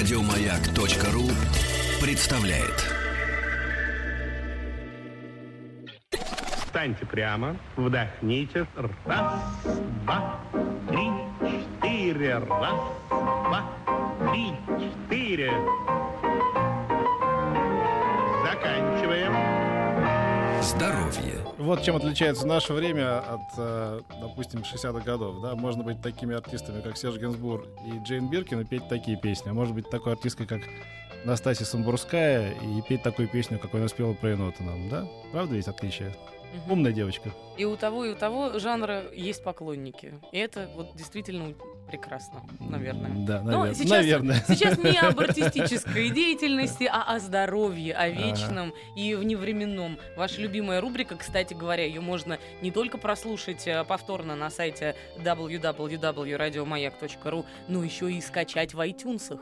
Радиомаяк.ру представляет. Встаньте прямо, вдохните. Раз, два, три, четыре. Раз, два, три, четыре. Заканчиваем. Здоровье. Вот чем отличается наше время от, э, допустим, 60-х годов. Да? Можно быть такими артистами, как Серж Генсбур и Джейн Биркин, и петь такие песни. А может быть такой артисткой, как Настасья Самбурская, и петь такую песню, какой она спела про енота. Да? Правда ведь отличие? Мгм. Умная девочка. И у того, и у того жанра есть поклонники. И это вот действительно прекрасно, наверное. Да, Но навер- сейчас, наверное. сейчас не об артистической деятельности, а о здоровье, о вечном и вневременном. Ваша любимая рубрика, кстати говоря, ее можно не только прослушать э, повторно на сайте www.radiomayak.ru, но еще и скачать в iTunes.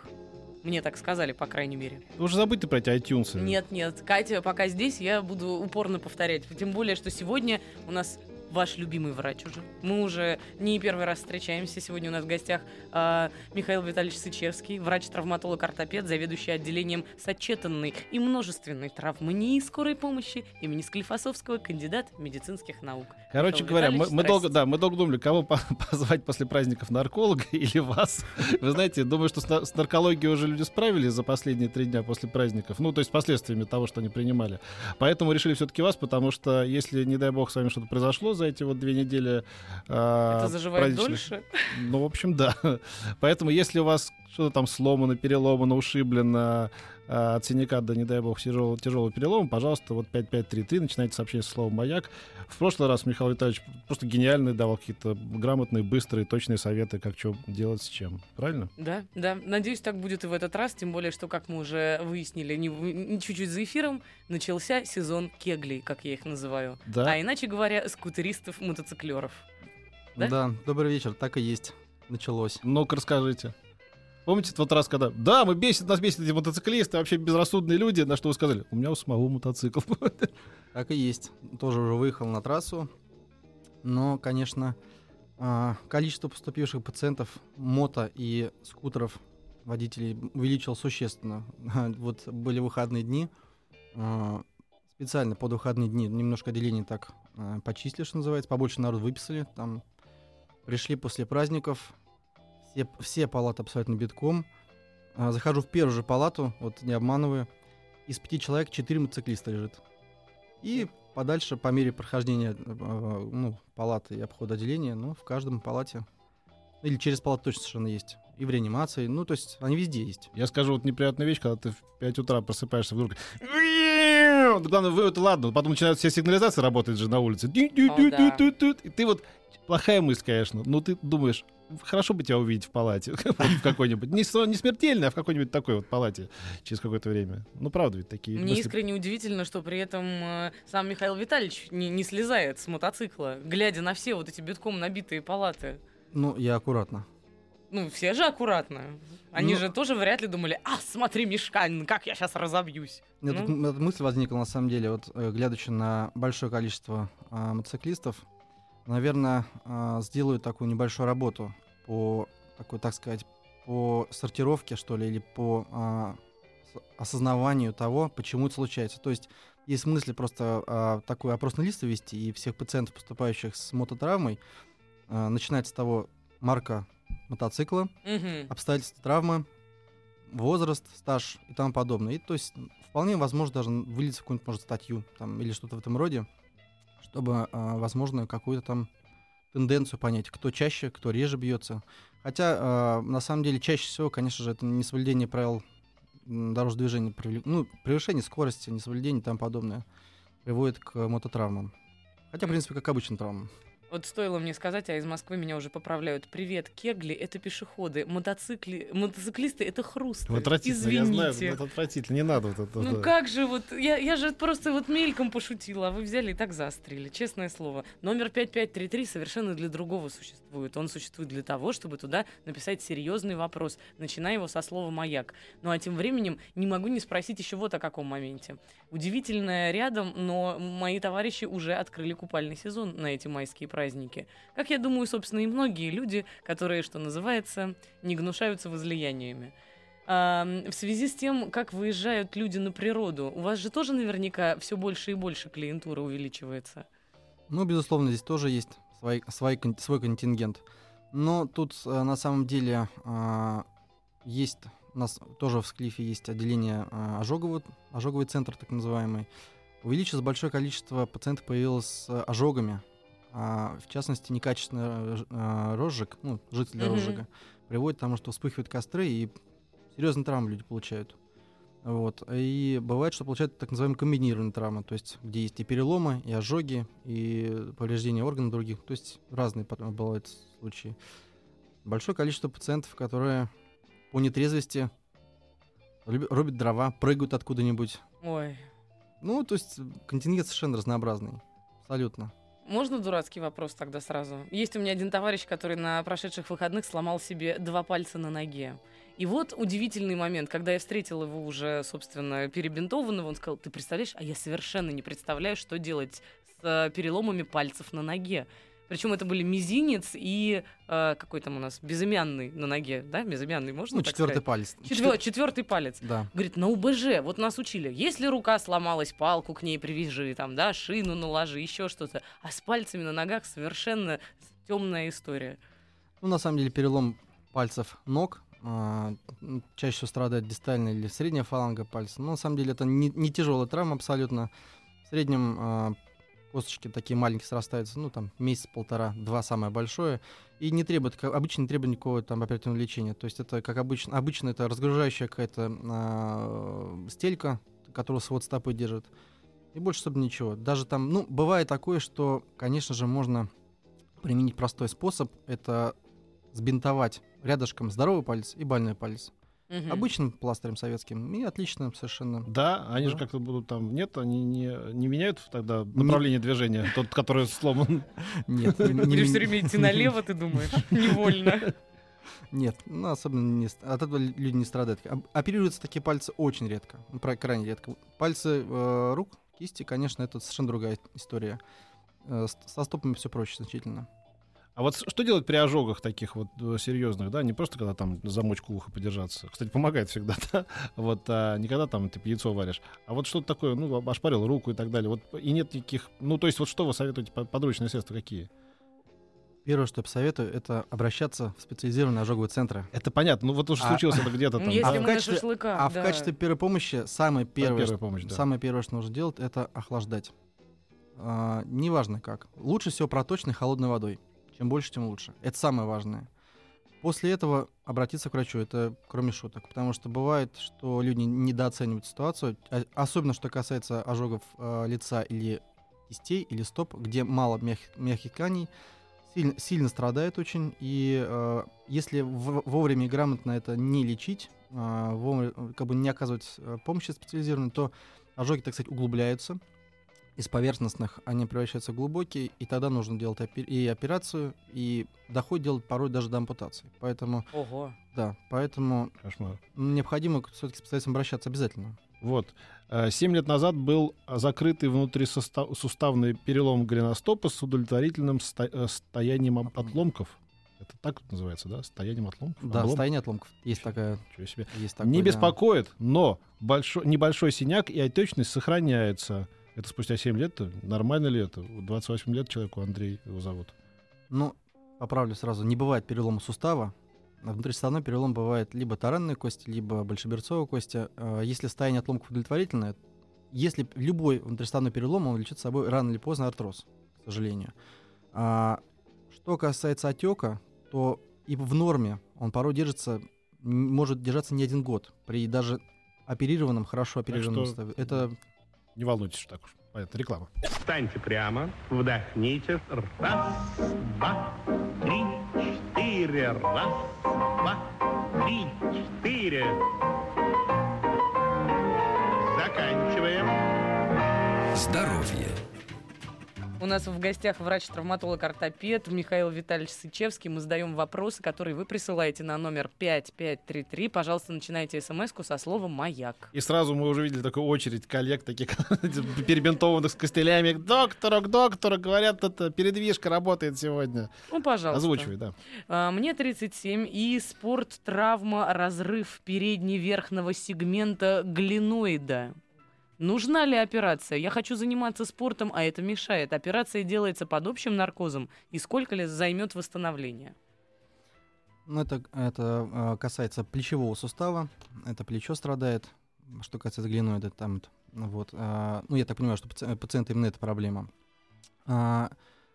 Мне так сказали, по крайней мере. Уже забудь ты про эти iTunes. Нет, нет, Катя, пока здесь я буду упорно повторять. Тем более, что сегодня у нас ваш любимый врач уже. Мы уже не первый раз встречаемся. Сегодня у нас в гостях а, Михаил Витальевич Сычевский, врач-травматолог-ортопед, заведующий отделением сочетанной и множественной травмании скорой помощи имени Склифосовского, кандидат медицинских наук. Короче Михаил говоря, мы, Витальевич, мы долго, да, мы долго думали, кого по- позвать после праздников нарколога или вас. Вы знаете, думаю, что с, с наркологией уже люди справились за последние три дня после праздников. Ну, то есть последствиями того, что они принимали. Поэтому решили все-таки вас, потому что если, не дай бог, с вами что-то произошло за эти вот две недели... а, Это заживает дольше. Ну, в общем, да. Поэтому, если у вас что-то там сломано, переломано, ушиблено, от синяка до, не дай бог, тяжелого, тяжелого перелома, пожалуйста, вот 5533, начинайте сообщение со словом «Маяк». В прошлый раз Михаил Витальевич просто гениальный давал какие-то грамотные, быстрые, точные советы, как что делать с чем. Правильно? Да, да. Надеюсь, так будет и в этот раз, тем более, что, как мы уже выяснили, не чуть-чуть за эфиром, начался сезон кеглей, как я их называю. Да. А иначе говоря, скутеристов-мотоциклеров. Да? Да? добрый вечер, так и есть. Началось. Ну-ка, расскажите. Помните тот раз, когда «Да, мы бесит, нас бесит эти мотоциклисты, вообще безрассудные люди», на что вы сказали «У меня у самого мотоцикл». Так и есть. Тоже уже выехал на трассу. Но, конечно, а, количество поступивших пациентов мото и скутеров водителей увеличилось существенно. Вот были выходные дни. а, Специально под выходные дни немножко отделений так а, почистили, что называется. Побольше народ выписали. Там пришли после праздников. Все, все палаты абсолютно битком. А, Захожу в первую же палату, вот не обманываю. Из пяти человек четыре мотоциклиста лежит. И подальше, по мере прохождения э, ну, палаты и обхода отделения, ну, в каждом палате, или через палату точно совершенно есть. И в реанимации, ну, то есть они везде есть. Я скажу вот неприятную вещь, когда ты в 5 утра просыпаешься вдруг. Главное, вы это ладно, потом начинают все сигнализации работать же на улице. И ты вот плохая мысль, конечно, но ты думаешь, хорошо бы тебя увидеть в палате в какой-нибудь. Не, не смертельной, а в какой-нибудь такой вот палате через какое-то время. Ну, правда ведь такие Мне мысли. искренне удивительно, что при этом э, сам Михаил Витальевич не, не слезает с мотоцикла, глядя на все вот эти битком набитые палаты. Ну, я аккуратно. Ну, все же аккуратно. Они Ну- же тоже вряд ли думали, а, смотри, Мишканин, как я сейчас разобьюсь. У меня Ну. эта мысль возникла, на самом деле, вот, э, глядячи на большое количество а, мотоциклистов, наверное, а, сделаю такую небольшую работу по, такой, так сказать, по сортировке, что ли, или по а, осознаванию того, почему это случается. То есть есть смысл просто а, такой опросный лист вести и всех пациентов, поступающих с мототравмой, а, начинать с того марка мотоцикла, обстоятельства травмы, возраст, стаж и тому подобное. И то есть вполне возможно даже вылиться в какую-нибудь, может, статью там, или что-то в этом роде, чтобы, а, возможно, какую-то там тенденцию понять, кто чаще, кто реже бьется. Хотя, а, на самом деле, чаще всего, конечно же, это несоблюдение правил дорожного движения, ну, превышение скорости, несоблюдение и тому подобное приводит к мототравмам. Хотя, в принципе, как обычным травмам. Вот стоило мне сказать, а из Москвы меня уже поправляют. Привет, кегли — это пешеходы, мотоцикли, мотоциклисты — это хруст. Отвратительно, я знаю, Извините. это отвратительно, не надо вот это. Ну да. как же вот, я, я же просто вот мельком пошутила, а вы взяли и так заострили, честное слово. Номер 5533 совершенно для другого существует. Он существует для того, чтобы туда написать серьезный вопрос, начиная его со слова «маяк». Ну а тем временем не могу не спросить еще вот о каком моменте. Удивительное рядом, но мои товарищи уже открыли купальный сезон на эти майские праздники. Как я думаю, собственно, и многие люди, которые, что называется, не гнушаются возлияниями. Ам, в связи с тем, как выезжают люди на природу, у вас же тоже наверняка все больше и больше клиентура увеличивается. Ну, безусловно, здесь тоже есть свой, свой, свой контингент. Но тут э, на самом деле а, есть у нас тоже в Склифе есть отделение а, ожоговый, ожоговый центр, так называемый. Увеличилось большое количество пациентов появилось с ожогами. А, в частности, некачественный а, розжиг, ну, для Мгм. розжига, приводит к тому, что вспыхивают костры и серьезные травмы люди получают. Вот. И бывает, что получают так называемые комбинированные травмы, то есть где есть и переломы, и ожоги, и повреждения органов других. То есть разные потом бывают случаи. Большое количество пациентов, которые по нетрезвости рубят дрова, прыгают откуда-нибудь. Ой. Ну, то есть контингент совершенно разнообразный. Абсолютно. Можно дурацкий вопрос тогда сразу? Есть у меня один товарищ, который на прошедших выходных сломал себе два пальца на ноге. И вот удивительный момент, когда я встретила его уже, собственно, перебинтованного, он сказал, ты представляешь, а я совершенно не представляю, что делать с э, переломами пальцев на ноге. Причем это были мизинец и э, какой там у нас безымянный на ноге, да? Безымянный можно Ну, так четвертый сказать? палец. Четвер- четвертый палец. Да. Говорит, на УБЖ, вот нас учили, если рука сломалась, палку к ней привяжи, там, да, шину наложи, еще что-то. А с пальцами на ногах совершенно темная история. Ну, на самом деле, перелом пальцев ног а, чаще всего страдает дистальная или средняя фаланга пальца. Но на самом деле это не, не тяжелая травма абсолютно. В среднем а, косточки такие маленькие срастаются, ну там месяц-полтора, два самое большое, и не требует, как обычно не требует никакого там оперативного лечения. То есть это как обычно, обычно это разгружающая какая-то а, стелька, которую свод стопы держит. И больше особо ничего. Даже там, ну, бывает такое, что, конечно же, можно применить простой способ. Это сбинтовать рядышком здоровый палец и больной палец. Мгм. Обычным пластырем советским. И отлично совершенно. Да, они же Да. как-то будут там... Нет, они не, не меняют тогда направление движения, тот, который сломан. Нет, не- не Будешь все время идти налево, ты думаешь? Невольно. Нет, ну, особенно не, от этого лю- люди не страдают. Оперируются такие пальцы очень редко, ну, крайне редко. Пальцы э, рук, кисти, конечно, это совершенно другая история. Э, со стопами все проще значительно. А вот что делать при ожогах таких вот э, серьезных, да? Не просто когда там замочку уха подержаться. Кстати, помогает всегда, да? Вот, а не когда там ты яйцо варишь. А вот что-то такое, ну, ошпарил руку и так далее. Вот и нет никаких... Ну, то есть вот что вы советуете, по- подручные средства какие? Первое, что я посоветую, это обращаться в специализированные ожоговые центры. Это понятно, ну вот уж А- случилось это где-то там. Если А в качестве- шашлыках, А в да. качестве первой помощи самое первое, первая что- помощь, да. самое первое, что нужно делать, это охлаждать. А, неважно как. Лучше всего проточной холодной водой. Чем больше, тем лучше. Это самое важное. После этого обратиться к врачу, это кроме шуток. Потому что бывает, что люди недооценивают ситуацию, а- особенно что касается ожогов а, лица или кистей, или стоп, где мало мягких, тканей, сильно, сильно страдает очень. И а, если в- вовремя и грамотно это не лечить, а, вовремя, э, как бы не оказывать э, помощи специализированной, то ожоги, так сказать, углубляются. Из поверхностных они превращаются в глубокие, и тогда нужно делать опе- и операцию, и доходит делать порой даже до ампутации. Поэтому, Ого. да, поэтому Кошмар. необходимо все-таки к специалистам обращаться обязательно. Вот. Э, Семь лет назад был закрытый внутрисуставный перелом голеностопа с удовлетворительным сто- э, состоянием об- отломков. Это так называется, да? Состоянием отломков? Да, Облом- состояние отломков. Есть такая. Ничего себе. Есть такое, Не да. беспокоит, но большой, небольшой синяк и отечность сохраняется. Это спустя 7 лет? Нормально ли это? 28 лет человеку, Андрей его зовут. Ну, поправлю сразу, не бывает перелома сустава. А Внутрисуставной перелом бывает либо таранной кости, либо большеберцовой кости. А, Если состояние отломков удовлетворительное, если любой внутрисуставной перелом, он влечет с собой рано или поздно артроз, к сожалению. А, что касается отека, то и в норме он порой держится, может держаться не один год при даже оперированном, хорошо оперированном что- суставе. Это Не волнуйтесь, что так уж. Понятно, реклама. Встаньте прямо, вдохните. Раз, два, три, четыре. Раз, два, три, четыре. Заканчиваем. Здоровье. У нас в гостях врач-травматолог-ортопед Михаил Витальевич Сычевский. Мы задаем вопросы, которые вы присылаете на номер 5533. Пожалуйста, начинайте смс со словом «Маяк». И сразу мы уже видели такую очередь коллег, таких перебинтованных с костылями. К доктору, к доктору, говорят, это передвижка работает сегодня. Ну, пожалуйста. Озвучивай, да. А, Мне 37, и спорт, травма, разрыв передневерхного сегмента глиноида. Нужна ли операция? Я хочу заниматься спортом, а это мешает. Операция делается под общим наркозом. И сколько ли займет восстановление? Ну, это, это э, касается плечевого сустава. Это плечо страдает. Что касается глиноида, там вот, вот. а, ну, я так понимаю, что паци- пациента именно эта проблема. А,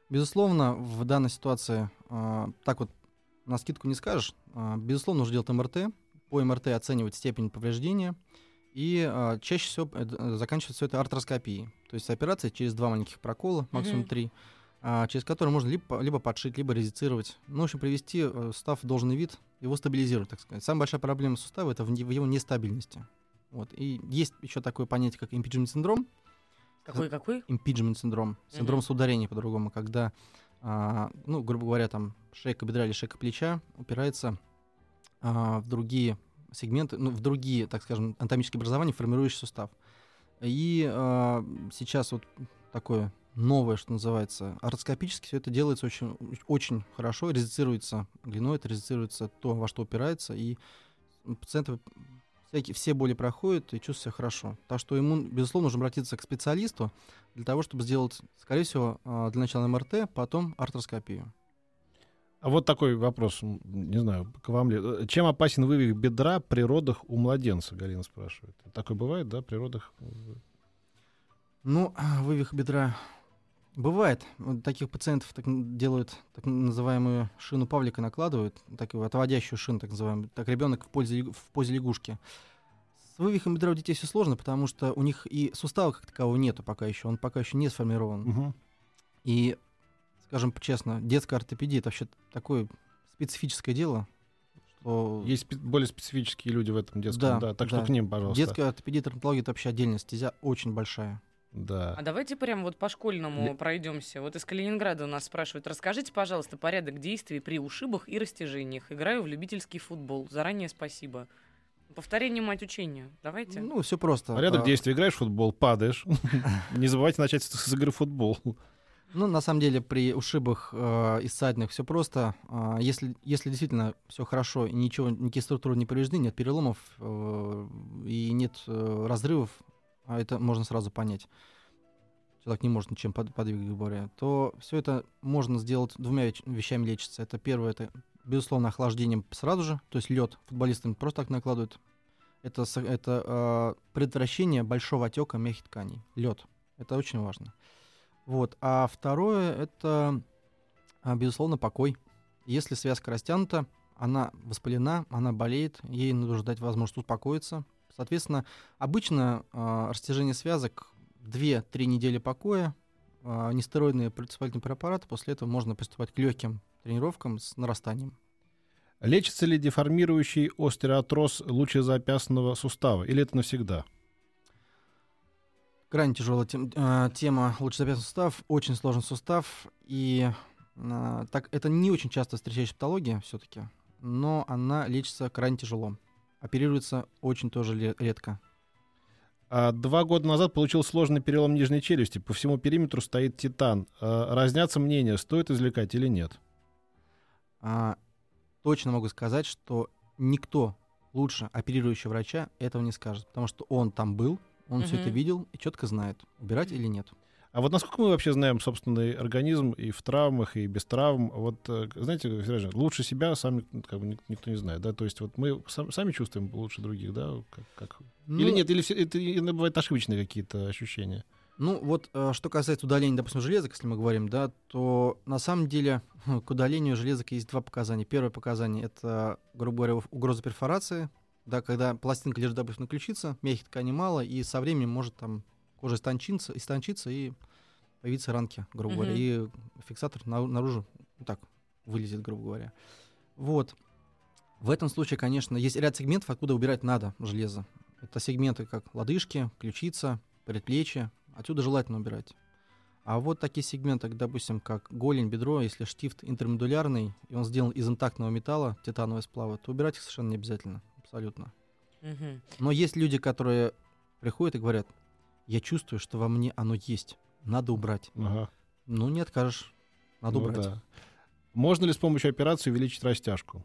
безусловно, в данной ситуации а, так вот на скидку не скажешь. А, безусловно, нужно делать МРТ. По МРТ оценивать степень повреждения. И а, чаще всего это, заканчивается все это артроскопией. То есть операция через два маленьких прокола, максимум Мгм. три, а, через которые можно либо, либо подшить, либо резицировать. Ну, в общем, привести э, сустав в должный вид, его стабилизировать, так сказать. Самая большая проблема сустава это в, в его нестабильности. Вот. И есть еще такое понятие, как импиджмент синдром. Какой-какой? Импиджмент синдром. Синдром Мгм. соударения по-другому, когда, а, ну, грубо говоря, там шейка бедра или шейка плеча упирается а, в другие сегменты, ну, в другие, так скажем, анатомические образования, формирующие сустав. И а, сейчас вот такое новое, что называется, артроскопически все это делается очень, очень хорошо, резицируется глиноид, резицируется то, во что упирается, и пациенты всякие, все боли проходят и чувствуют себя хорошо. Так что ему, безусловно, нужно обратиться к специалисту для того, чтобы сделать, скорее всего, а, для начала МРТ, потом артроскопию. А вот такой вопрос, не знаю, к вам ли. Э, Чем опасен вывих бедра при родах у младенца, Галина спрашивает. Такое бывает, да, при родах? Ну, вывих бедра бывает. Таких пациентов так делают так называемую шину Павлика накладывают, такую отводящую шину, так называемую. Так ребенок в, позе в позе лягушки. С вывихом бедра у детей все сложно, потому что у них и сустава как такового нету пока еще, он пока еще не сформирован. Мгм. И, скажем честно, детская ортопедия это вообще такое специфическое дело, что Есть спе- более специфические люди в этом детском, Да, да, так да. что к ним, пожалуйста. детская ортопедия и травматология это вообще отдельная стезя, очень большая. Да. А давайте прям вот по школьному Ле- пройдемся. Вот из Калининграда у нас спрашивают. Расскажите, пожалуйста, порядок действий при ушибах и растяжениях. Играю в любительский футбол. Заранее спасибо. Повторение мать учения. Давайте. Ну, все просто. Порядок А, действий. Играешь в футбол, падаешь. Не забывайте начать с с игры в футбол. Ну, на самом деле, при ушибах э, и ссадинах все просто. А, если, если действительно все хорошо, и ничего, никакие структуры не повреждены, нет переломов э, и нет э, разрывов, а это можно сразу понять. Человек не может ничем под, подвигать, говоря, то все это можно сделать двумя вещами лечится. Это первое, это, безусловно, охлаждением сразу же, то есть лед футболистам просто так накладывают. Это, это э, предотвращение большого отека мягких тканей. Лед. Это очень важно. Вот. А второе это, а, безусловно, покой. Если связка растянута, она воспалена, она болеет, ей нужно дать возможность успокоиться. Соответственно, обычно а, растяжение связок 2-3 недели покоя, а, нестероидные противовоспалительные препараты, после этого можно приступать к легким тренировкам с нарастанием. Лечится ли деформирующий остеоартроз лучезапястного сустава? Или это навсегда? Крайне тяжелая тем- а, тема лучезапястный сустав, очень сложный сустав, и а, так это не очень часто встречающаяся патология все-таки, но она лечится крайне тяжело. Оперируется очень тоже редко. А два года назад получил сложный перелом нижней челюсти. По всему периметру стоит титан. А, Разнятся мнения, стоит извлекать или нет. А, точно могу сказать, что никто лучше оперирующего врача этого не скажет, потому что он там был, он все это видел и четко знает, убирать или нет. А вот насколько мы вообще знаем собственный организм и в травмах, и без травм? Вот, э, знаете, лучше себя сами как бы, ник- никто не знает, да? То есть вот мы сам- сами чувствуем лучше других, да? Как, как- Или Ну, нет, или все, это иногда бывают ошибочные какие-то ощущения? Ну, вот э, что касается удаления, допустим, железок, если мы говорим, да, то на самом деле к удалению железок есть два показания. Первое показание — это, грубо говоря, угроза перфорации, да, когда пластинка лежит, допустим, на ключице, мягких тканей мало, и со временем может там кожа истончиться, истончиться и появиться ранки, грубо говоря, и фиксатор на- наружу вот так вылезет, грубо говоря. Вот. В этом случае, конечно, есть ряд сегментов, откуда убирать надо железо. Это сегменты как лодыжки, ключица, предплечье. Отсюда желательно убирать. А вот такие сегменты, допустим, как голень, бедро, если штифт интермедулярный, и он сделан из интактного металла, титанового сплава, то убирать их совершенно не обязательно, абсолютно. Мгм. Но есть люди, которые приходят и говорят, я чувствую, что во мне оно есть, надо убрать. Ага. Ну, не откажешь, надо Ну убрать. да. Можно ли с помощью операции увеличить растяжку?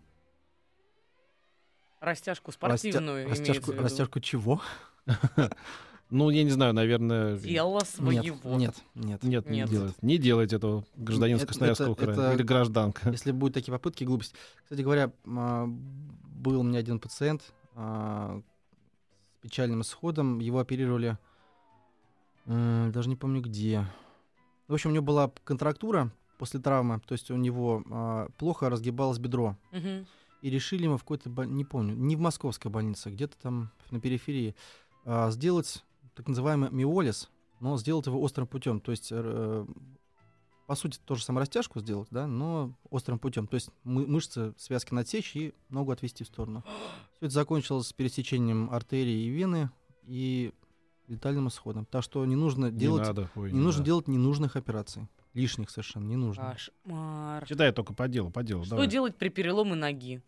Растяжку Растя- спортивную имеется растяжку, в виду. растяжку чего? Ну, я не знаю, наверное... Тело Нет, своего. нет, нет. Нет, не Нет. делает. Не делайте этого, гражданин Это- Красноярского это- края. это- Или гражданка. Если будут такие попытки, глупость. Кстати говоря, а, был у меня один пациент а, с печальным исходом. Его оперировали, даже не помню где. В общем, у него была контрактура после травмы, то есть у него а, плохо разгибалось бедро. И решили ему в какой-то, боль- не помню, не в московской больнице, где-то там на периферии, а, сделать так называемый миолиз, но сделать его острым путем. То есть, э, по сути, тоже самое растяжку сделать, да, но острым путем. То есть мы- мышцы связки надсечь и ногу отвести в сторону. Все это закончилось пересечением артерии и вены и летальным исходом. Так что не нужно Не делать, надо. ой, не нужно надо. делать ненужных операций. Лишних совершенно не нужно. Кошмар. Читай только по делу, по делу. Что давай. делать при переломе ноги?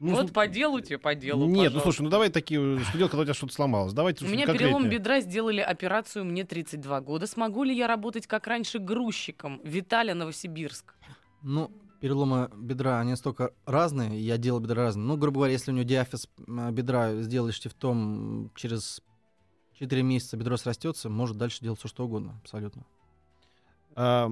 Ну, вот с- по делу тебе, по делу, Нет, ну пожалуйста. слушай, ну давай такие, что делать, когда у тебя что-то сломалось. Давайте У меня конкретнее. перелом бедра, сделали операцию, мне 32 года. Смогу ли я работать, как раньше, грузчиком? Виталя, Новосибирск. Ну, переломы бедра, они настолько разные, я делал бедра разные. Ну, грубо говоря, если у него диафиз м, бедра сделаешь штифтом, через 4 месяца бедро срастется, может дальше делать все что угодно, абсолютно. А,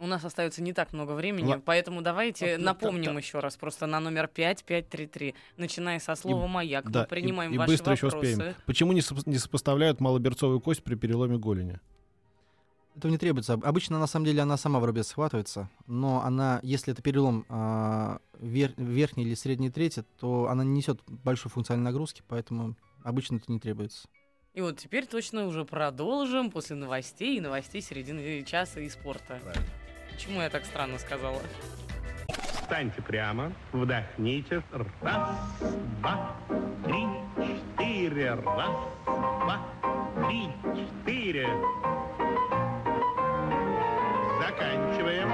У нас остается не так много времени, Ла- поэтому давайте А, напомним та- еще раз, просто на номер 5533, начиная со слова «Маяк». да, Мы принимаем и, и ваши быстро еще вопросы. успеем. Почему не, сопо- не сопоставляют малоберцовую кость при переломе голени? Этого не требуется. Об- Обычно, на самом деле, она сама в рубец схватывается, но она, если это перелом а, вер- верхней или средней трети, то она не несет большой функциональной нагрузки, поэтому обычно это не требуется. И вот теперь точно уже продолжим после новостей и новостей середины часа и спорта. Почему я так странно сказала? Встаньте прямо, вдохните. Раз, два, три, четыре. Раз, два, три, четыре. Заканчиваем.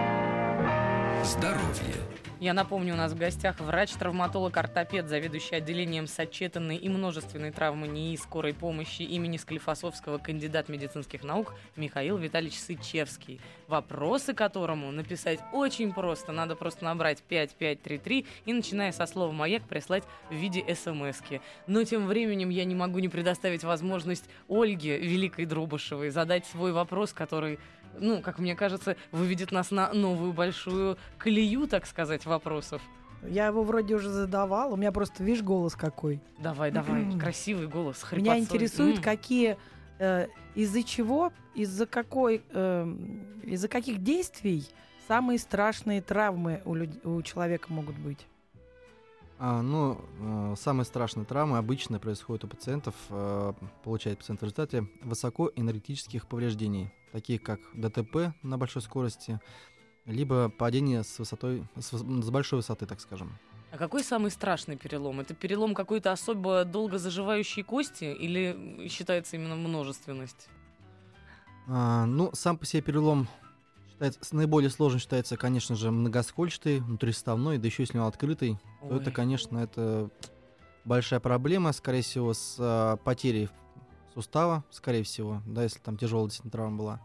Здоровье. Я напомню, у нас в гостях врач-травматолог-ортопед, заведующий отделением сочетанной и множественной травмы НИИ скорой помощи имени Склифосовского, кандидат медицинских наук Михаил Витальевич Сычевский. Вопросы которому написать очень просто. Надо просто набрать 5533 и, начиная со слова «Маяк», прислать в виде смс-ки. Но тем временем я не могу не предоставить возможность Ольге Великой Друбышевой задать свой вопрос, который ну, как мне кажется, выведет нас на новую большую колею, так сказать, вопросов. Я его вроде уже задавал, у меня просто, видишь, голос какой. Давай, давай, красивый голос, хрипотцой. Меня интересует, какие, э, из-за чего, из-за какой, эм, из-за каких действий самые страшные травмы у, люд- у человека могут быть. А, ну, э, самые страшные травмы обычно происходят у пациентов, э, получает пациент в результате высокоэнергетических повреждений, такие как ДТП на большой скорости, либо падение с высотой, с, с большой высоты, так скажем. А какой самый страшный перелом? Это перелом какой-то особо долго заживающей кости или считается именно множественность? А, ну, сам по себе перелом считается, наиболее сложным считается, конечно же, многоскольчатый, внутриставной, да еще если он открытый, то это, Ой. конечно, это большая проблема, скорее всего, с а, потерей сустава, скорее всего, да, если там тяжелая действительно травма была.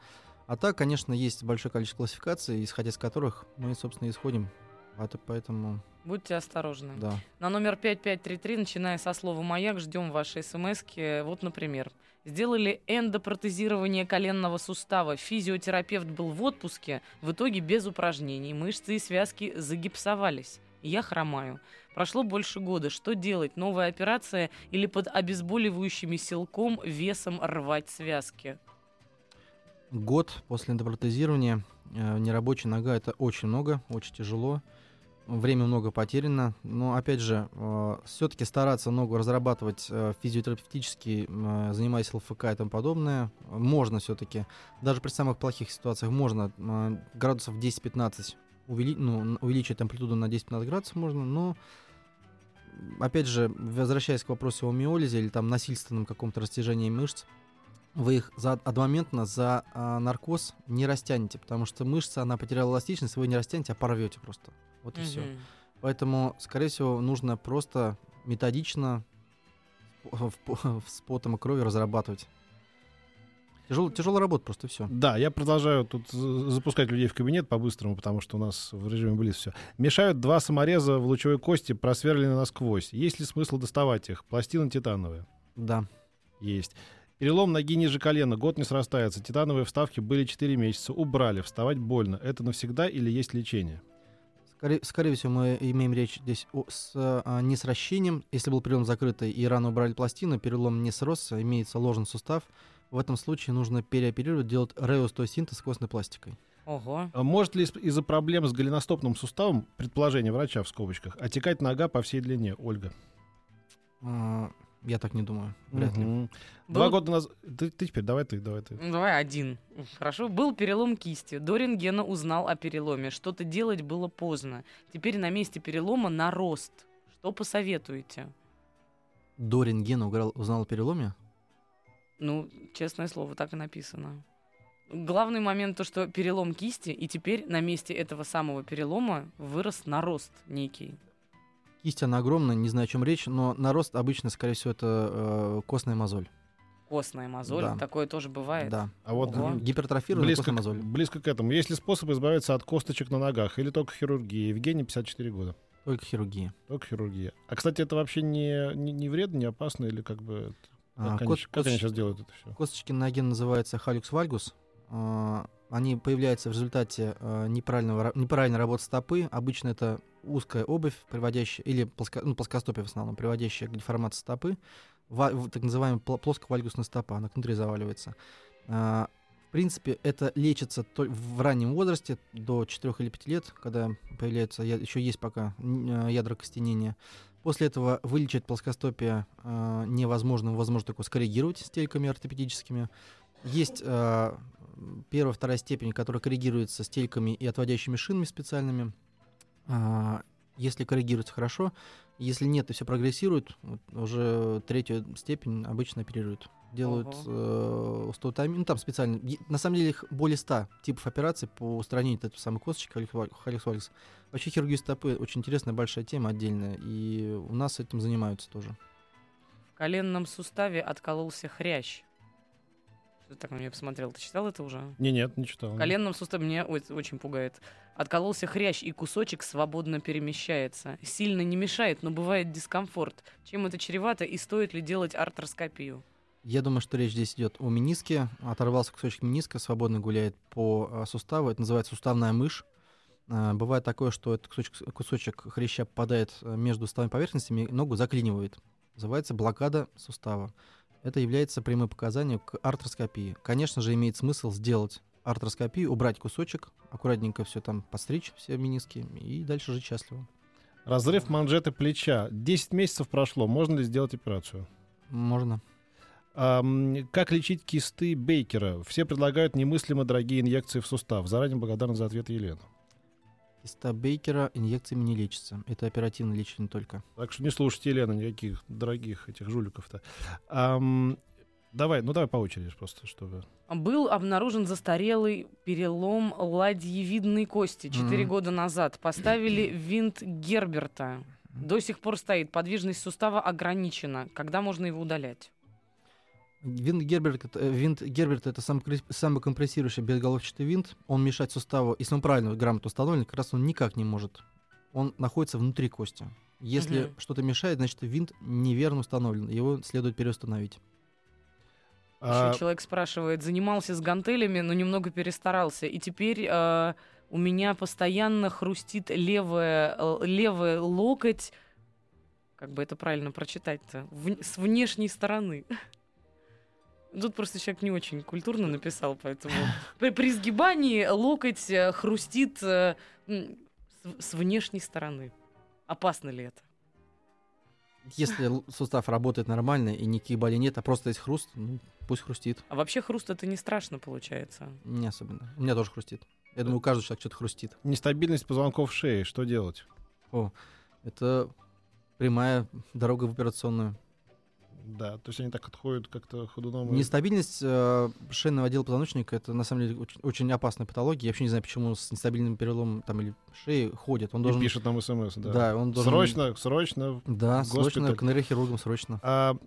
А так, конечно, есть большое количество классификаций, исходя из которых мы, собственно, исходим. А то Поэтому, Будьте осторожны. да. На номер 5533, начиная со слова «Маяк», ждем ваши смс -ки. Вот, например, сделали эндопротезирование коленного сустава. Физиотерапевт был в отпуске, в итоге без упражнений. Мышцы и связки загипсовались. Я хромаю. Прошло больше года. Что делать? Новая операция или под обезболивающими силком весом рвать связки? Год после эндопротезирования э, нерабочая нога это очень много, очень тяжело. Время много потеряно. Но опять же, все-таки стараться ногу разрабатывать э, физиотерапевтически, э, занимаясь ЛФК и тому подобное, можно все-таки. Даже при самых плохих ситуациях можно э, градусов 10-15 увели- ну, увеличить амплитуду на 10-15 градусов можно, но опять же, возвращаясь к вопросу о миолизе или там насильственном каком-то растяжении мышц, вы их за, одномоментно за а, наркоз не растянете, потому что мышца, она потеряла эластичность, вы не растянете, а порвете просто. Вот и все. Поэтому, скорее всего, нужно просто методично в- в- с потом и кровью разрабатывать. Тяжел, тяжелая работа просто все. Да, я продолжаю тут запускать людей в кабинет по-быстрому, потому что у нас в режиме близ все. Мешают два самореза в лучевой кости, просверлены насквозь. Есть ли смысл доставать их? Пластина титановая. Да. Есть. Перелом ноги ниже колена, год не срастается. Титановые вставки были 4 месяца. Убрали, вставать больно. Это навсегда или есть лечение? Скорее, скорее всего, мы имеем речь здесь о, с, а, не с ращением. Если был перелом закрытый и рано убрали пластину, перелом не сросся, имеется ложен сустав. В этом случае нужно переоперировать, делать реостеосинтез костной пластикой. Ого. А Может ли из- из-за проблем с голеностопным суставом, предположение врача в скобочках, отекать нога по всей длине, Ольга? А, я так не думаю. Вряд ли. Мгм. Два Был- года назад... Ты, ты теперь, давай ты, давай ты. Ну, Давай один. Хорошо. Был перелом кисти. До рентгена узнал о переломе. Что-то делать было поздно. Теперь на месте перелома нарост. Что посоветуете? До рентгена узнал о переломе. Ну, честное слово, так и написано. Главный момент то, что перелом кисти, и теперь на месте этого самого перелома вырос нарост некий. Кисть она огромная, не знаю, о чем речь, но нарост обычно, скорее всего, это э, костная мозоль. Костная мозоль. Да. Такое тоже бывает. Да. А вот Ого. Гипертрофированная близко, костная к- мозоль. близко к этому. Есть ли способ избавиться от косточек на ногах или только хирургия? Евгений, 54 года. Только хирургия. Только хирургия. А, кстати, это вообще не, не, не вредно, не опасно или как бы... А, Как, они, кот- щ- как они сейчас делают это все? Косточки ноги называются халюкс вальгус. А, Они появляются в результате а, неправильного, ра- неправильной работы стопы. Обычно это узкая обувь, приводящая, или плоско, ну, плоскостопие в основном, приводящая к деформации стопы. Ва- так называемая пл- плосковальгусная стопа, она внутри заваливается. А, В принципе, это лечится в раннем возрасте, до 4 или 5 лет, когда появляется, я- еще есть пока а, ядра костенения. После этого вылечить плоскостопие а, невозможно, возможно только скоррегировать стельками ортопедическими. Есть а, первая, вторая степень, которая коррегируется стельками и отводящими шинами специальными. А, Если коррегируется хорошо, если нет и все прогрессирует, уже третью степень обычно оперируют. Делают э, остеотомию, ну там специально. На самом деле их более 100 типов операций по устранению этой самой косточки халикс вальгус. Вообще хирургия стопы очень интересная большая тема отдельная, и у нас этим занимаются тоже. В коленном суставе откололся хрящ. Ты так на меня посмотрел? Ты читал это уже? Не, нет, не читал. В коленном суставе меня ой, очень пугает. Откололся хрящ, и кусочек свободно перемещается. Сильно не мешает, но бывает дискомфорт. Чем это чревато и стоит ли делать артроскопию? Я думаю, что речь здесь идет о мениске. Оторвался кусочек мениска, свободно гуляет по а, суставу. Это называется суставная мышь. А, Бывает такое, что этот кусочек, кусочек хряща попадает а, между суставными поверхностями и ногу заклинивает. Называется блокада сустава. Это является прямым показанием к артроскопии. Конечно же, имеет смысл сделать артроскопию, убрать кусочек, аккуратненько все там постричь, все мениски, и дальше жить счастливо. Разрыв манжеты плеча. 10 месяцев прошло. Можно ли сделать операцию? Можно. Ам, как лечить кисты Бейкера? Все предлагают немыслимо дорогие инъекции в сустав. Заранее благодарна за ответ Елена. Киста Бейкера инъекциями не лечится. Это оперативное лечение только. Так что не слушайте Елену никаких дорогих этих жуликов-то. Ам, давай, ну давай по очереди просто, чтобы... Был обнаружен застарелый перелом ладьевидной кости 4 Мгм. года назад. Поставили винт Герберта. До сих пор стоит. Подвижность сустава ограничена. Когда можно его удалять? Винт Герберт, это- э, винт Герберт это сам, самокомпрессирующий безголовчатый винт. Он мешает суставу, если он правильно грамотно установлен, как раз он никак не может. Он находится внутри кости. Если Мгм. что-то мешает, значит винт неверно установлен. Его следует переустановить. А, Еще человек спрашивает, занимался с гантелями, но немного перестарался. И теперь э, у меня постоянно хрустит левая, э, левый локоть. Как бы это правильно прочитать-то? В- с внешней стороны. Тут просто человек не очень культурно написал, поэтому при, при сгибании локоть э, хрустит э, с, с внешней стороны. Опасно ли это? Если сустав работает нормально и никаких болей нет, а просто есть хруст, ну, пусть хрустит. А вообще хруст это не страшно получается. Не особенно. У меня тоже хрустит. Я думаю, у каждого человека что-то хрустит. нестабильность позвонков шеи. Что делать? О, это прямая дорога в операционную. Да, то есть они так отходят как-то ходуном. и- Нестабильность э, шейного отдела позвоночника это на самом деле очень, очень опасная патология. Я вообще не знаю, почему с нестабильным переломом там или шеи ходят. Он И должен. пишет нам смс, да. Да, он должен. Срочно, срочно. Да, срочно к нейрохирургам срочно. А,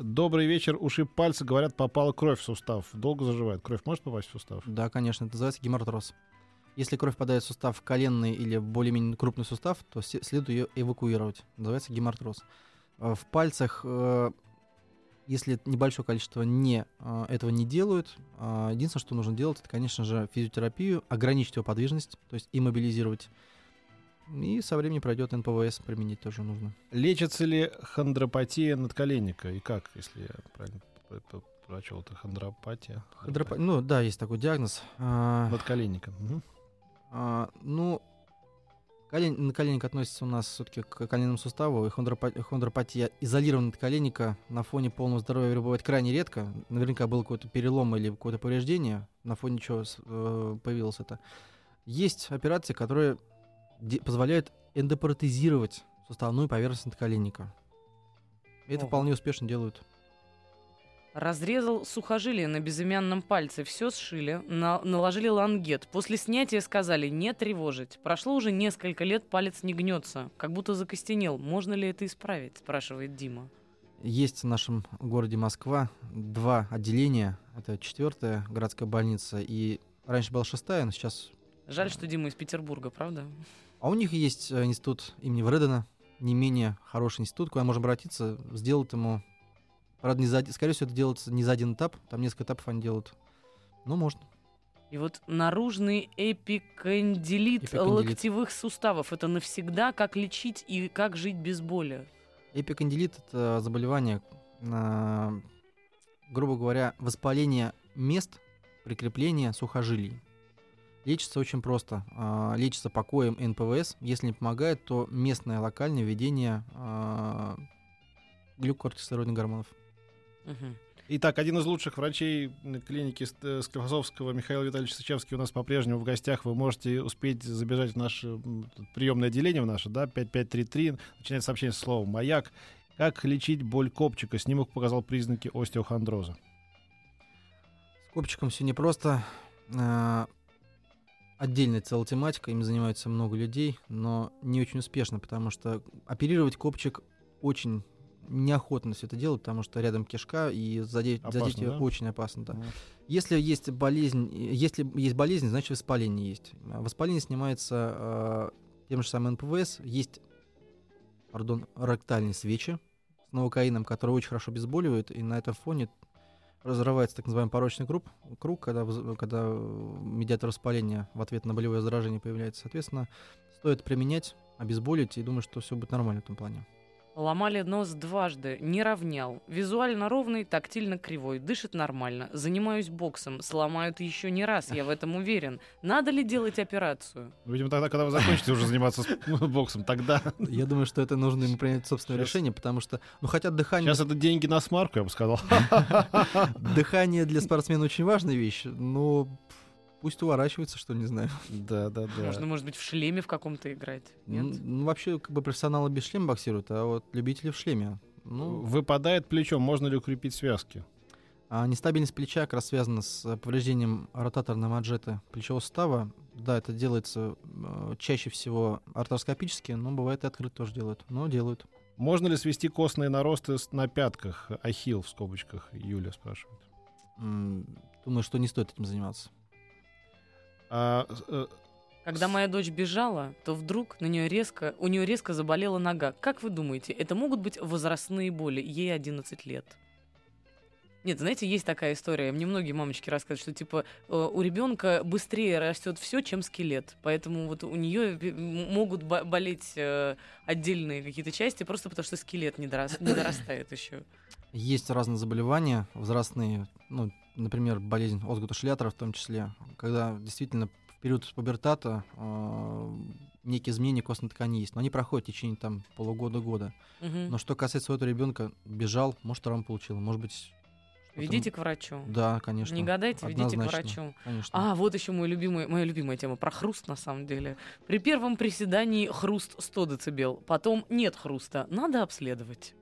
добрый вечер, ушиб пальцы, говорят, попала кровь в сустав. Долго заживает. Кровь может попасть в сустав? Да, конечно, это называется гемартроз. Если кровь попадает в сустав коленный или более-менее крупный сустав, то следует ее эвакуировать. Называется гемартроз. Э, В пальцах, э, если небольшое количество не, э, этого не делают, э, единственное, что нужно делать, это, конечно же, физиотерапию, ограничить его подвижность, то есть иммобилизировать. И со временем пройдет НПВС, применить тоже нужно. Лечится ли хондропатия надколенника? И как, если я правильно прочел, это хондропатия? Хондропа- Ну да, есть такой диагноз. А, Надколенника. Мгм. А, ну, колен, наколенник относится у нас все-таки к коленному суставу, и хондропа- хондропатия изолированного наколенника на фоне полного здоровья бывает крайне редко. Наверняка был какой-то перелом или какое-то повреждение, на фоне чего э, появилось это. Есть операции, которые позволяют эндопротезировать суставную поверхность наколенника. И это Ого. вполне успешно делают. Разрезал сухожилие на безымянном пальце, все сшили, на- наложили лангет. После снятия сказали не тревожить. Прошло уже несколько лет, палец не гнется, как будто закостенел. Можно ли это исправить? Спрашивает Дима. Есть в нашем городе Москва два отделения. Это четвертая городская больница и раньше была шестая, но сейчас Жаль, что Дима из Петербурга, правда? А у них есть э, институт имени Вредена, не менее хороший институт, куда можно обратиться, сделать ему... Правда, не за, скорее всего, это делается не за один этап, там несколько этапов они делают. Ну, можно. И вот наружный эпикондилит, Эпикондилит. локтевых суставов. Это навсегда, как лечить и как жить без боли. Эпикондилит — это заболевание, а, грубо говоря, воспаление мест прикрепления сухожилий. Лечится очень просто. А, Лечится покоем НПВС. Если не помогает, то местное локальное введение глюкокортикостероидных гормонов. Итак, один из лучших врачей Ст- э, Склифосовского Михаил Витальевич Сычевский у нас по-прежнему в гостях. Вы можете успеть забежать в наше приемное отделение в наше, да, 5533. Начинается сообщение с словом «Маяк». Как лечить боль копчика? Снимок показал признаки остеохондроза. С копчиком все непросто. А, Отдельная целая тематика, им занимаются много людей, но не очень успешно, потому что оперировать копчик очень неохотно все это делать, потому что рядом кишка, и задеть, Опасно, задеть её да? очень опасно. Да. Вот. Если есть болезнь, э, если есть болезнь, значит воспаление есть. Воспаление снимается э, тем же самым НПВС. Есть, пардон, ректальные свечи с новокаином, которые очень хорошо обезболивают, и на этом фоне разрывается так называемый порочный круг, круг когда, когда э, медиатор воспаления в ответ на болевое заражение появляется. Соответственно, стоит применять, обезболить, и думаю, что все будет нормально в этом плане. Ломали нос дважды, не равнял. Визуально ровный, тактильно кривой, дышит нормально. Занимаюсь боксом, сломают еще не раз, я в этом уверен. Надо ли делать операцию? Видимо, тогда, когда вы закончите уже заниматься с- боксом, тогда. Я думаю, что это нужно ему принять собственное Сейчас. решение, потому что, ну, хотя дыхание, Сейчас это деньги на смарку, я бы сказал. дыхание для спортсмена очень важная вещь, но пусть уворачивается, что не знаю. Да, да, да. Можно, может быть, в шлеме в каком-то играть? Нет? Ну, вообще, как бы профессионалы без шлема боксируют, а вот любители в шлеме. Ну, Выпадает плечо, можно ли укрепить связки? а нестабильность плеча как раз связана с э, повреждением ротаторной манжеты плечевого сустава. Да, это делается э, чаще всего артроскопически, но бывает и открыто тоже делают. Но делают. Можно ли свести костные наросты на пятках? Ахилл в скобочках, Юля спрашивает. Думаю, что не стоит этим заниматься. А, э, Когда моя дочь бежала, то вдруг на нее резко, у нее резко заболела нога. Как вы думаете, это могут быть возрастные боли? Ей 11 лет. Нет, знаете, есть такая история. Мне многие мамочки рассказывают, что типа э, у ребенка быстрее растет все, чем скелет. Поэтому вот у нее могут бо- болеть э, отдельные какие-то части, просто потому что скелет не, дорас- не дорастает еще. Есть разные заболевания возрастные, ну, например, болезнь Озгута Шлятера в том числе, когда действительно в период пубертата э, некие изменения костной ткани есть, но они проходят в течение там полугода-года. Но что касается этого ребенка, бежал, может, травму получил, может быть... Ведите к врачу. Да, конечно. Не гадайте, ведите к врачу. Конечно. А, вот еще мой любимый, моя любимая тема про хруст, на самом деле. При первом приседании хруст 100 децибел, потом нет хруста. Надо обследовать.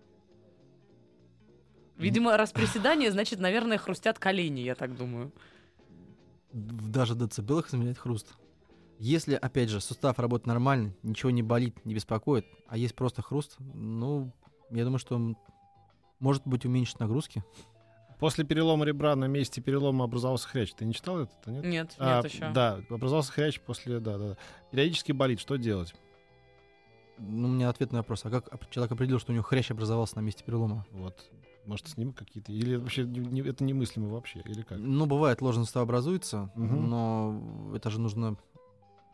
Видимо, раз приседание, значит, наверное, хрустят колени, я так думаю. В даже децибелах измерять хруст. Если, опять же, сустав работает нормально, ничего не болит, не беспокоит, а есть просто хруст, ну, я думаю, что может быть уменьшить нагрузки. После перелома ребра на месте перелома образовался хрящ. Ты не читал это? Нет? Нет, А, нет еще. Да, образовался хрящ после, да, да. да. Периодически болит. Что делать? Ну, у меня ответ на вопрос. А как оп- человек определил, что у него хрящ образовался на месте перелома? Вот. Может, снимок какие-то? Или вообще не- это немыслимо вообще? Или как? Ну, бывает, сустав образуется, Мгм. но это же нужно,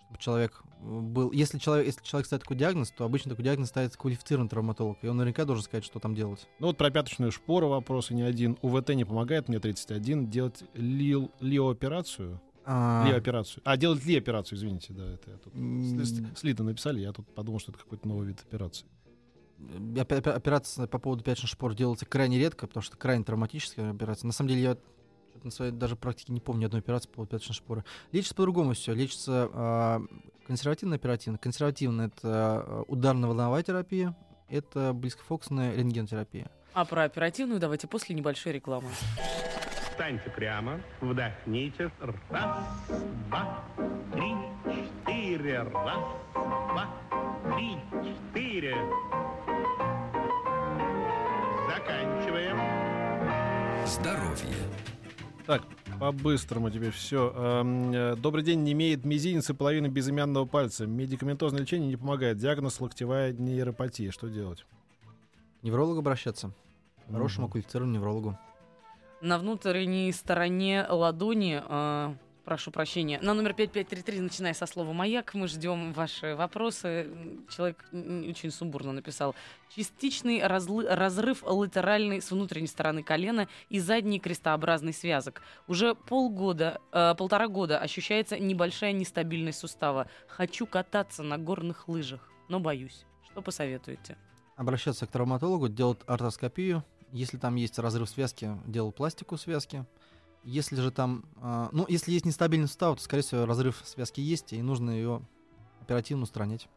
чтобы человек был... Если человек, если человек ставит такой диагноз, то обычно такой диагноз ставится квалифицированный травматолог, и он наверняка должен сказать, что там делать. Ну вот про пяточную шпору вопрос и не один. УВТ не помогает, мне 31. Делать лил, лиооперацию? А, Ли-операцию. А, делать ли-операцию, извините, да, это я тут М. с- с- слитно написали, я тут подумал, что это какой-то новый вид операции. Опе- Операция по поводу пяточных шпор делается крайне редко, потому что крайне травматическая операция. На самом деле, я на своей даже практике не помню ни одной операции по поводу пяточной шпоры. Лечится по-другому все. Лечится а, консервативно-оперативно. Консервативно — это а, ударно-волновая терапия, это близкофокусная рентгенотерапия. А про оперативную давайте после небольшой рекламы. Встаньте прямо, вдохните. Раз, два, три, четыре. Раз, Здоровье. Так, по-быстрому тебе все. Добрый день, не имеет мизинец и половины безымянного пальца. Медикаментозное лечение не помогает. Диагноз локтевая нейропатия. Что делать? Неврологу обращаться. К Хорошему квалифицированному неврологу. На внутренней стороне ладони, э, прошу прощения, на номер 5533, начиная со слова «Маяк», мы ждем ваши вопросы. Человек очень сумбурно написал. Частичный разлы- разрыв латеральный с внутренней стороны колена и задний крестообразный связок. Уже полгода, э, полтора года ощущается небольшая нестабильность сустава. Хочу кататься на горных лыжах, но боюсь. Что посоветуете? Обращаться к травматологу, делать артроскопию. Если там есть разрыв связки, делал пластику связки. Если же там... а, ну, если есть нестабильный сустав, то, скорее всего, разрыв связки есть, и нужно ее оперативно устранять.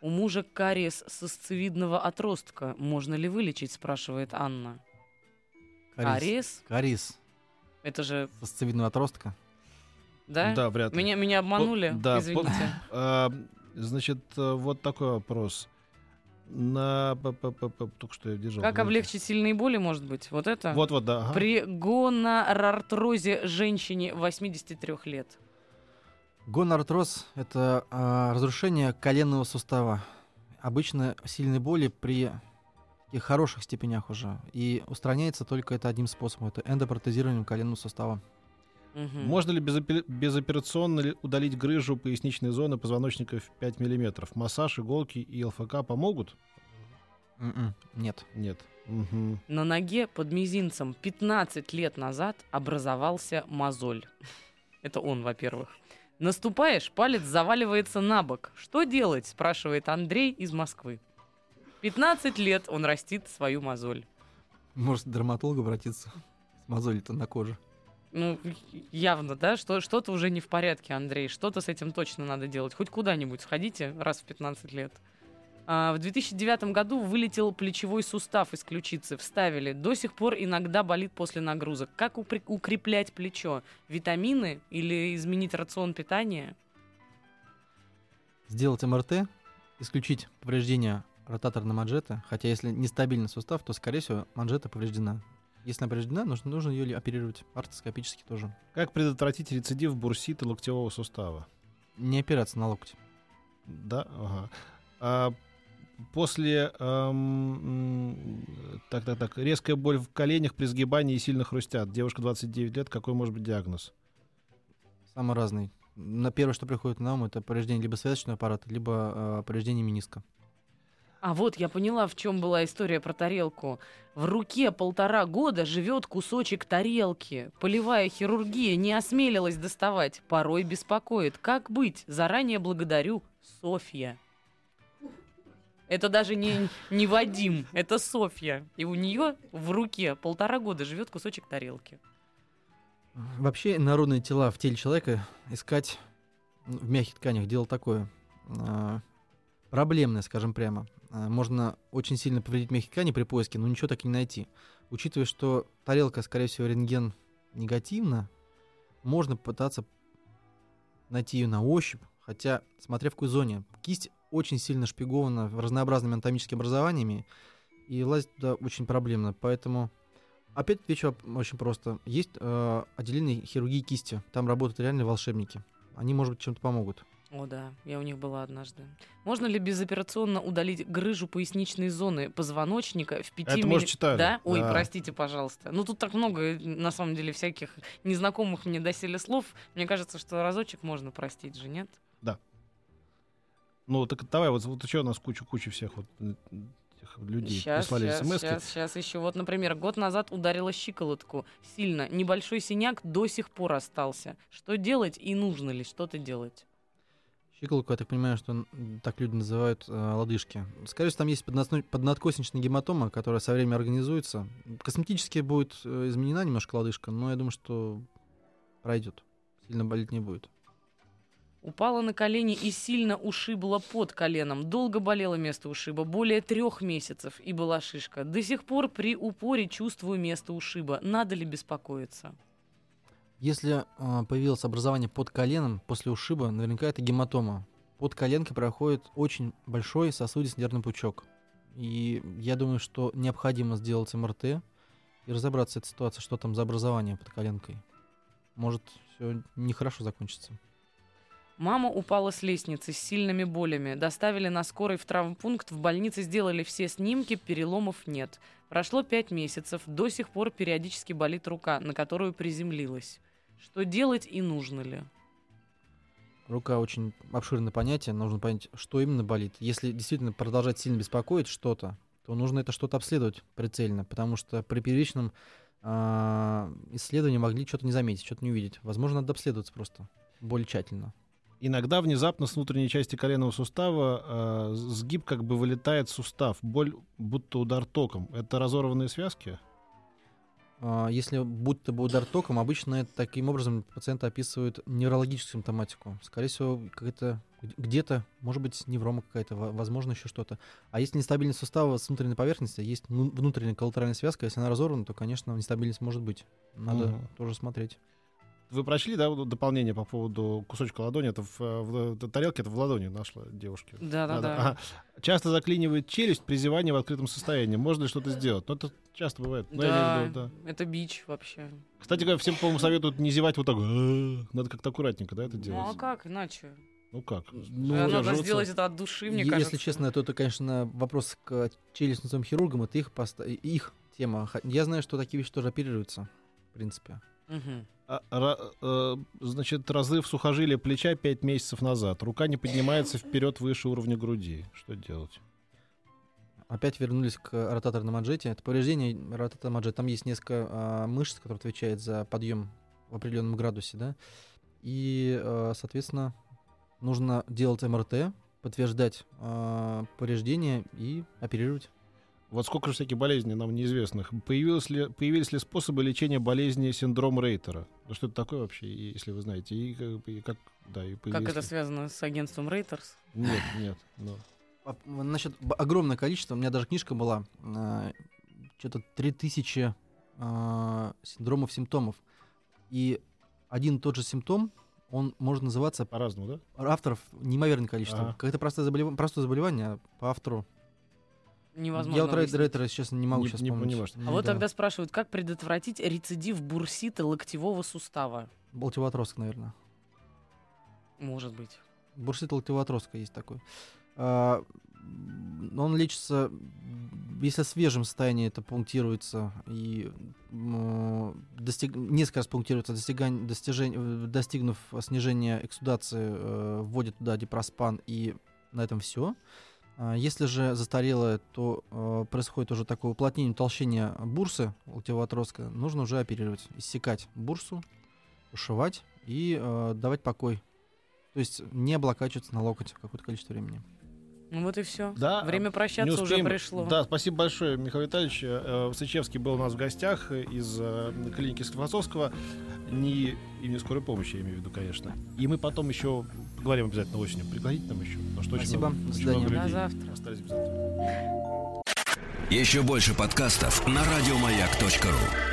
У мужа кариес сосцевидного отростка. Можно ли вылечить, спрашивает Анна. Кариес? Кариес. Это же, Сосцевидного отростка. да? Да, вряд ли. Меня, меня обманули, По- да, извините. А, значит, э, вот такой вопрос. На... Только что я держал. Как облегчить сильные боли, может быть? Вот это? Вот-вот, да. ага. При гонорартрозе женщине 83 лет. Гонартроз — это а, разрушение коленного сустава. Обычно сильные боли при таких хороших степенях уже. И устраняется только это одним способом. Это эндопротезированием коленного сустава. Мгм. Можно ли безопе- безоперационно ли удалить грыжу поясничной зоны позвоночника в 5 мм? Массаж, иголки и ЛФК помогут? М-м, Нет. Нет. Мгм. На ноге под мизинцем 15 лет назад образовался мозоль. Это он, во-первых. Наступаешь, палец заваливается на бок. Что делать? спрашивает Андрей из Москвы. 15 лет он растит свою мозоль. Может, к дерматологу обратиться с мозолью-то на коже. Ну, явно, да, что, что-то уже не в порядке, Андрей. Что-то с этим точно надо делать. Хоть куда-нибудь сходите раз в 15 лет. А, в 2009 году вылетел плечевой сустав из ключицы. Вставили. До сих пор иногда болит после нагрузок. Как упре- укреплять плечо? Витамины или изменить рацион питания? Сделать МРТ, исключить повреждение ротаторной манжеты. Хотя если нестабильный сустав, то, скорее всего, манжета повреждена. Если она повреждена, нужно, нужно ее оперировать артоскопически тоже. Как предотвратить рецидив бурсита локтевого сустава? Не опираться на локоть. Да, ага. А после, эм, так, так, так, резкая боль в коленях при сгибании и сильно хрустят. Девушка 29 лет, какой может быть диагноз? Самый разный. На первое, что приходит на ум, это повреждение либо связочного аппарата, либо э, повреждение мениска. А вот я поняла, в чем была история про тарелку. В руке полтора года живет кусочек тарелки. Полевая хирургия не осмелилась доставать. Порой беспокоит. Как быть? Заранее благодарю. Софья. Это даже не, не Вадим, это Софья. И у нее в руке полтора года живет кусочек тарелки. Вообще, народные тела в теле человека искать в мягких тканях дело такое. а, проблемное, скажем прямо. А, Можно очень сильно повредить мягкие при поиске, но ничего так и не найти. Учитывая, что тарелка, скорее всего, рентген негативна, можно пытаться найти ее на ощупь, хотя, смотря в какой зоне. Кисть очень сильно шпигована разнообразными анатомическими образованиями, и лазить туда очень проблемно. Поэтому, опять отвечу очень просто. Есть э, отделение хирургии кисти, там работают реальные волшебники. Они, может быть, чем-то помогут. О, да, я у них была однажды. Можно ли безоперационно удалить грыжу поясничной зоны позвоночника в пяти Это мы уже читали. Да? Ой, Да. простите, пожалуйста. Ну, тут так много, на самом деле, всяких незнакомых мне доселе слов. Мне кажется, что разочек можно простить же, нет? Ну, так давай, вот, вот еще у нас куча-куча всех вот этих людей Сейчас, прислали сейчас, смс сейчас, сейчас еще. Вот, например, год назад ударила щиколотку сильно. Небольшой синяк до сих пор остался. Что делать и нужно ли что-то делать? Щиколотку, я так понимаю, что так люди называют э, лодыжки. Скорее всего, там есть подносно- поднадкосничная гематома, которая со временем организуется. Косметически будет э, изменена немножко лодыжка, но я думаю, что пройдет. Сильно болеть не будет. Упала на колени и сильно ушибла под коленом. Долго болело место ушиба, более трех месяцев, и была шишка. До сих пор при упоре чувствую место ушиба. Надо ли беспокоиться? Если э, появилось образование под коленом после ушиба, наверняка это гематома. Под коленкой проходит очень большой сосудистый нервный пучок. И я думаю, что необходимо сделать МРТ и разобраться с этой ситуацией, что там за образование под коленкой. Может, все нехорошо закончится. Мама упала с лестницы с сильными болями. Доставили на скорой в травмпункт. В больнице сделали все снимки, переломов нет. Прошло пять месяцев. До сих пор периодически болит рука, на которую приземлилась. Что делать и нужно ли? Рука очень обширное понятие, нужно понять, что именно болит. Если действительно продолжать сильно беспокоить что-то, то нужно это что-то обследовать прицельно, потому что при первичном а, исследовании могли что-то не заметить, что-то не увидеть. Возможно, надо обследоваться просто более тщательно. Иногда внезапно с внутренней части коленного сустава э, сгиб как бы вылетает сустав, боль будто удар током. Это разорванные связки? А, Если будто бы удар током, обычно это таким образом пациенты описывают неврологическую симптоматику. Скорее всего, какая-то где-то, может быть, неврома какая-то, во- возможно, еще что-то. А если нестабильность сустава с внутренней поверхности, есть ну- внутренняя коллатеральная связка, если она разорвана, то, конечно, нестабильность может быть. Надо Мгм. тоже смотреть. Вы прочли, да, дополнение по поводу кусочка ладони? Это в, э, в- в тарелке, это в ладони нашла девушки. Да-да-да. Ага. Часто заклинивает челюсть при зевании в открытом состоянии. Можно ли что-то сделать? Ну, это часто бывает. Ну, я Да, виду, да. это бич вообще. Кстати говоря, всем, по-моему, советуют не зевать вот так. Надо как-то аккуратненько, да, это Ну а делать? как иначе? Ну как? Ну, Э, Надо удерживаться. сделать это от души, мне Е- кажется. Если честно, то это, конечно, вопрос к челюстным хирургам, это их, поста- их тема. Я знаю, что такие вещи тоже оперируются, в принципе. Мгм. А, э, значит, разрыв сухожилия плеча 5 месяцев назад. Рука не поднимается вперед выше уровня груди. Что делать? Опять вернулись к ротаторной манжете. Это повреждение ротаторной манжеты. Там есть несколько а, мышц, которые отвечают за подъем в определенном градусе, да. И, а, соответственно, нужно делать МРТ, подтверждать а, повреждение и оперировать. Вот сколько же всяких болезней нам неизвестных. Появилось ли, появились ли способы лечения болезни синдрома Рейтера? Ну что это такое вообще, если вы знаете? И как, и как, да, и Как появились это ли- связано с агентством Рейтерс? Нет, нет. ну. А, Значит, б- огромное количество. У меня даже книжка была. а, Что-то 3000 а, синдромов симптомов. И один и тот же симптом, он может называться По-разному, да? авторов неимоверное количество. Ага. Какое-то простое, заболев... простое заболевание, а по автору. Невозможно. Я вот Рей- выяснить. Рейтера, честно, не могу Не- сейчас не вспомнить. понимаешь. А вот тогда спрашивают, как предотвратить рецидив бурсита локтевого сустава? Болтевой отросток, наверное. Может быть. Бурсит локтевого отростка есть такой. А, он лечится, если в свежем состоянии это пунктируется и достиг- несколько раз пунктируется, достигань- достижень- э, достигнув снижения эксудации, э, вводит туда дипроспан и на этом все. Если же застарелое, то э, происходит уже такое уплотнение, утолщение бурсы локтевого отростка. Нужно уже оперировать, иссекать бурсу, ушивать и э, давать покой. То есть не облокачиваться на локоть какое-то количество времени. Ну вот и все. Да, Время Не прощаться уже успеем. пришло. Да, спасибо большое, Михаил Витальевич. Э, Сычевский был у нас в гостях из э, клиники Склифосовского. Не имени скорой помощи, я имею в виду, конечно. И мы потом еще поговорим обязательно осенью. Пригласите нам еще. Потому что очень Спасибо. много- До очень свидания. много До людей завтра. остались без ответа. Еще больше подкастов на радиомаяк.ру.